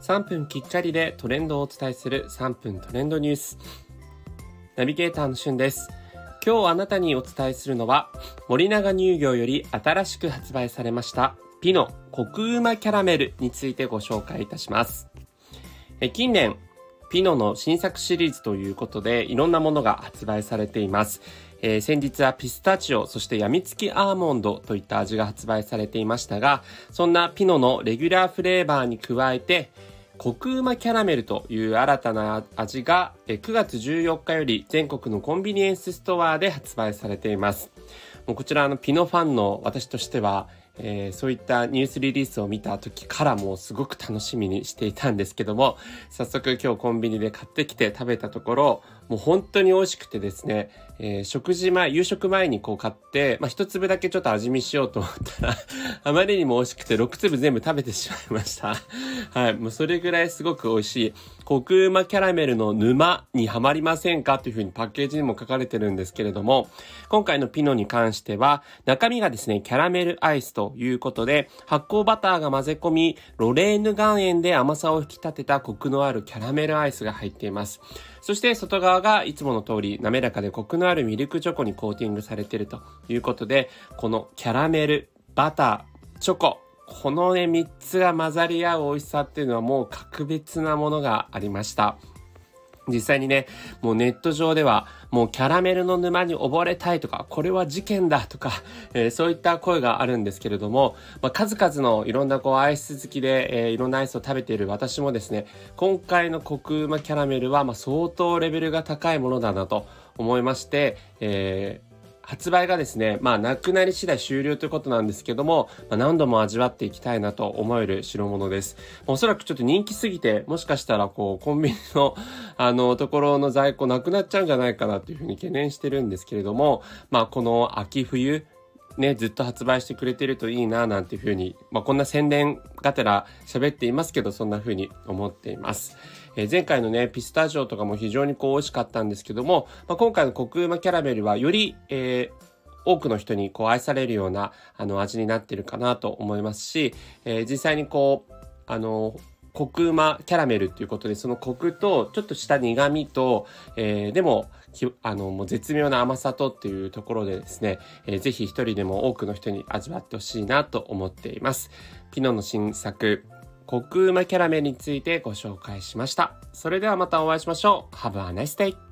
3分きっかりでトレンドをお伝えする3分トレンドニュース。ナビゲーターのしゅんです。今日あなたにお伝えするのは、森永乳業より新しく発売されましたピノコクうまキャラメルについてご紹介いたします。近年、ピノの新作シリーズということで、いろんなものが発売されています。えー、先日はピスタチオ、そしてやみつきアーモンドといった味が発売されていましたが、そんなピノのレギュラーフレーバーに加えて、コクうまキャラメルという新たな味が9月14日より全国のコンビニエンスストアで発売されています。もうこちらのピノファンの私としてはえー、そういったニュースリリースを見た時からもすごく楽しみにしていたんですけども、早速今日コンビニで買ってきて食べたところ、もう本当に美味しくてですね、えー、食事前、夕食前にこう買って、まあ、一粒だけちょっと味見しようと思ったらあまりにも美味しくて6粒全部食べてしまいました。はい。もうそれぐらいすごく美味しい。コクうまキャラメルの沼にはまりませんかというふうにパッケージにも書かれてるんですけれども、今回のピノに関しては、中身がですね、キャラメルアイスということで、発酵バターが混ぜ込み、ロレーヌ岩塩で甘さを引き立てたコクのあるキャラメルアイスが入っています。そして外側がいつもの通り滑らかでコクのあるミルクチョコにコーティングされているということで、このキャラメル、バター、チョコ、このね、3つが混ざり合う美味しさっていうのはもう格別なものがありました。実際にね、もうネット上では、もうキャラメルの沼に溺れたいとか、これは事件だとか、えー、そういった声があるんですけれども、まあ、数々のいろんなこうアイス好きで、えー、いろんなアイスを食べている私もですね、今回のコクうまキャラメルは、ま、相当レベルが高いものだなと思いまして、えー発売がですね、まあ、なくなり次第終了ということなんですけども、まあ、何度も味わっていきたいなと思える代物です。おそらくちょっと人気すぎて、もしかしたら、こう、コンビニの、あの、ところの在庫なくなっちゃうんじゃないかなっていうふうに懸念してるんですけれども、まあ、この秋冬、ね、ずっと発売してくれてるといいな、なんていうふうに、まあ、こんな宣伝がてら喋っていますけど、そんなふうに思っています。えー、前回のね、ピスタチオとかも非常にこう美味しかったんですけども、まあ、今回のコクうまキャラメルはより、えー多くの人にこう愛されるようなあの味になってるかなと思いますし、えー、実際にこうあのコクうまキャラメルっていうことでそのコクとちょっとした苦味と、えー、でもあのもう絶妙な甘さとっていうところでですね、えー、ぜひ一人でも多くの人に味わってほしいなと思っています。ピノの新作コクうまキャラメルについてご紹介しました。それではまたお会いしましょう。Have a nice day!